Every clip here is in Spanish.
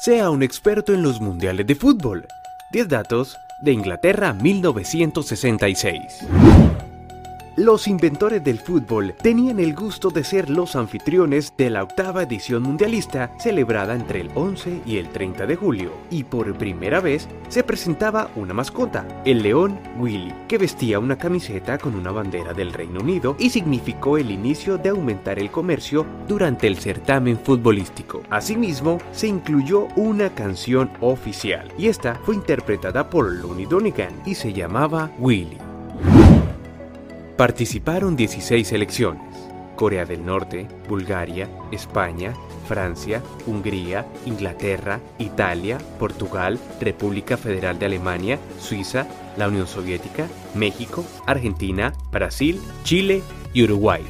Sea un experto en los mundiales de fútbol. 10 datos de Inglaterra 1966. Los inventores del fútbol tenían el gusto de ser los anfitriones de la octava edición mundialista celebrada entre el 11 y el 30 de julio, y por primera vez se presentaba una mascota, el león Willy, que vestía una camiseta con una bandera del Reino Unido y significó el inicio de aumentar el comercio durante el certamen futbolístico. Asimismo, se incluyó una canción oficial, y esta fue interpretada por Looney Donegan y se llamaba Willy. Participaron 16 selecciones. Corea del Norte, Bulgaria, España, Francia, Hungría, Inglaterra, Italia, Portugal, República Federal de Alemania, Suiza, la Unión Soviética, México, Argentina, Brasil, Chile y Uruguay.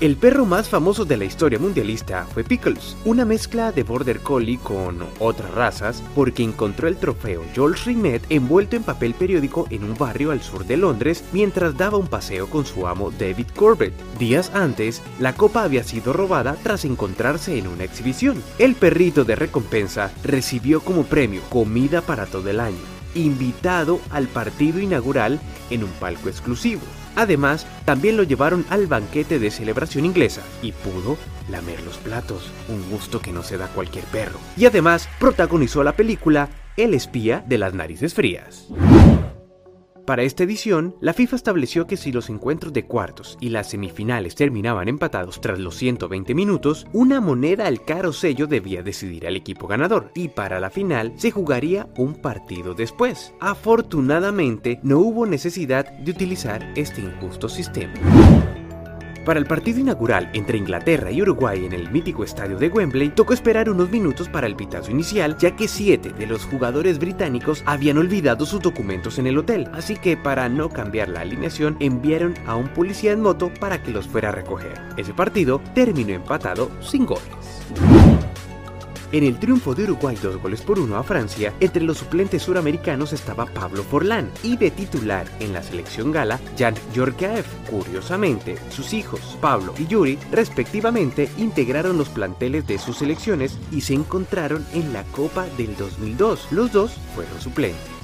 El perro más famoso de la historia mundialista fue Pickles, una mezcla de Border Collie con otras razas, porque encontró el trofeo Jules Rimet envuelto en papel periódico en un barrio al sur de Londres mientras daba un paseo con su amo David Corbett. Días antes, la copa había sido robada tras encontrarse en una exhibición. El perrito de recompensa recibió como premio comida para todo el año, invitado al partido inaugural en un palco exclusivo. Además, también lo llevaron al banquete de celebración inglesa y pudo lamer los platos, un gusto que no se da a cualquier perro. Y además, protagonizó la película El espía de las narices frías. Para esta edición, la FIFA estableció que si los encuentros de cuartos y las semifinales terminaban empatados tras los 120 minutos, una moneda al caro sello debía decidir al equipo ganador, y para la final se jugaría un partido después. Afortunadamente, no hubo necesidad de utilizar este injusto sistema. Para el partido inaugural entre Inglaterra y Uruguay en el mítico estadio de Wembley, tocó esperar unos minutos para el pitazo inicial, ya que siete de los jugadores británicos habían olvidado sus documentos en el hotel, así que para no cambiar la alineación enviaron a un policía en moto para que los fuera a recoger. Ese partido terminó empatado sin goles. En el triunfo de Uruguay dos goles por uno a Francia, entre los suplentes suramericanos estaba Pablo Forlán y de titular en la selección gala Jan Georgiev. Curiosamente, sus hijos Pablo y Yuri respectivamente integraron los planteles de sus selecciones y se encontraron en la Copa del 2002. Los dos fueron suplentes.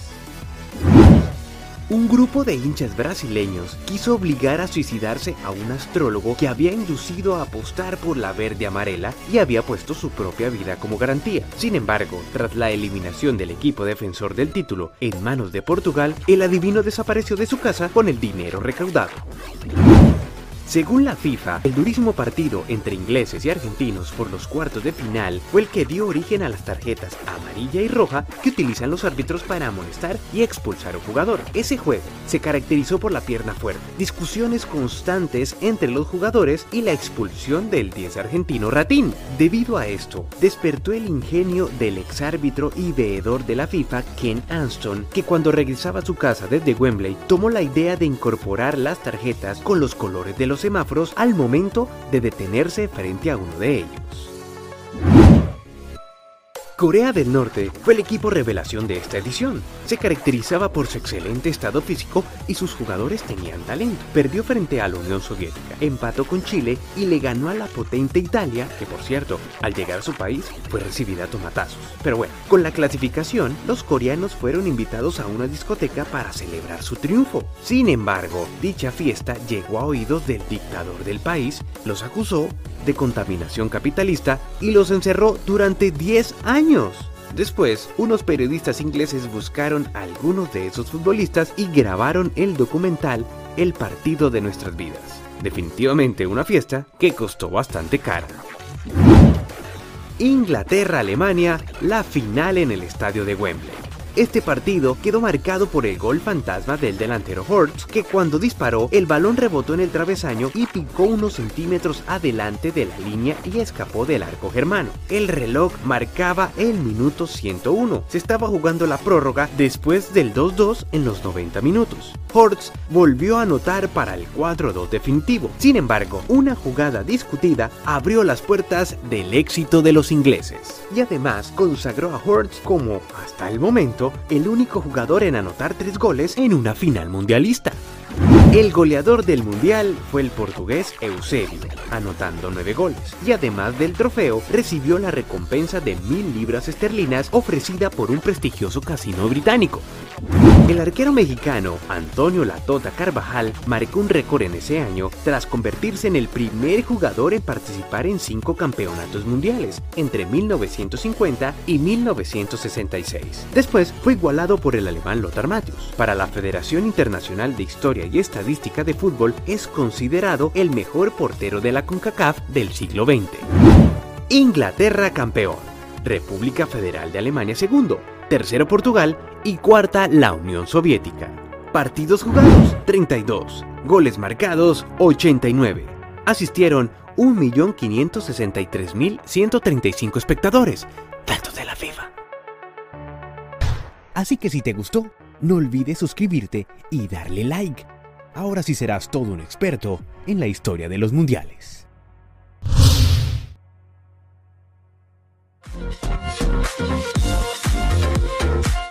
Un grupo de hinchas brasileños quiso obligar a suicidarse a un astrólogo que había inducido a apostar por la verde amarela y había puesto su propia vida como garantía. Sin embargo, tras la eliminación del equipo defensor del título en manos de Portugal, el adivino desapareció de su casa con el dinero recaudado. Según la FIFA, el durísimo partido entre ingleses y argentinos por los cuartos de final fue el que dio origen a las tarjetas amarilla y roja que utilizan los árbitros para amonestar y expulsar a un jugador. Ese juego se caracterizó por la pierna fuerte, discusiones constantes entre los jugadores y la expulsión del 10 argentino Ratín. Debido a esto, despertó el ingenio del exárbitro y veedor de la FIFA, Ken Anston, que cuando regresaba a su casa desde Wembley tomó la idea de incorporar las tarjetas con los colores de los semáforos al momento de detenerse frente a uno de ellos. Corea del Norte fue el equipo revelación de esta edición. Se caracterizaba por su excelente estado físico y sus jugadores tenían talento. Perdió frente a la Unión Soviética, empató con Chile y le ganó a la potente Italia, que por cierto, al llegar a su país fue recibida a tomatazos. Pero bueno, con la clasificación, los coreanos fueron invitados a una discoteca para celebrar su triunfo. Sin embargo, dicha fiesta llegó a oídos del dictador del país, los acusó de contaminación capitalista y los encerró durante 10 años. Después, unos periodistas ingleses buscaron a algunos de esos futbolistas y grabaron el documental El partido de nuestras vidas. Definitivamente una fiesta que costó bastante cara. Inglaterra-Alemania, la final en el estadio de Wembley. Este partido quedó marcado por el gol fantasma del delantero Hortz, que cuando disparó, el balón rebotó en el travesaño y picó unos centímetros adelante de la línea y escapó del arco germano. El reloj marcaba el minuto 101. Se estaba jugando la prórroga después del 2-2 en los 90 minutos. Hortz volvió a anotar para el 4-2 definitivo. Sin embargo, una jugada discutida abrió las puertas del éxito de los ingleses y además consagró a Hortz como, hasta el momento, el único jugador en anotar tres goles en una final mundialista. El goleador del mundial fue el portugués Eusebio, anotando nueve goles, y además del trofeo recibió la recompensa de mil libras esterlinas ofrecida por un prestigioso casino británico. El arquero mexicano Antonio Latota Carvajal marcó un récord en ese año tras convertirse en el primer jugador en participar en cinco campeonatos mundiales entre 1950 y 1966. Después fue igualado por el alemán Lothar Matthäus. Para la Federación Internacional de Historia y Estadística de Fútbol es considerado el mejor portero de la CONCACAF del siglo XX. Inglaterra campeón. República Federal de Alemania segundo. Tercero Portugal y cuarta la Unión Soviética. Partidos jugados 32. Goles marcados 89. Asistieron 1.563.135 espectadores. Datos de la FIFA. Así que si te gustó, no olvides suscribirte y darle like. Ahora sí serás todo un experto en la historia de los mundiales.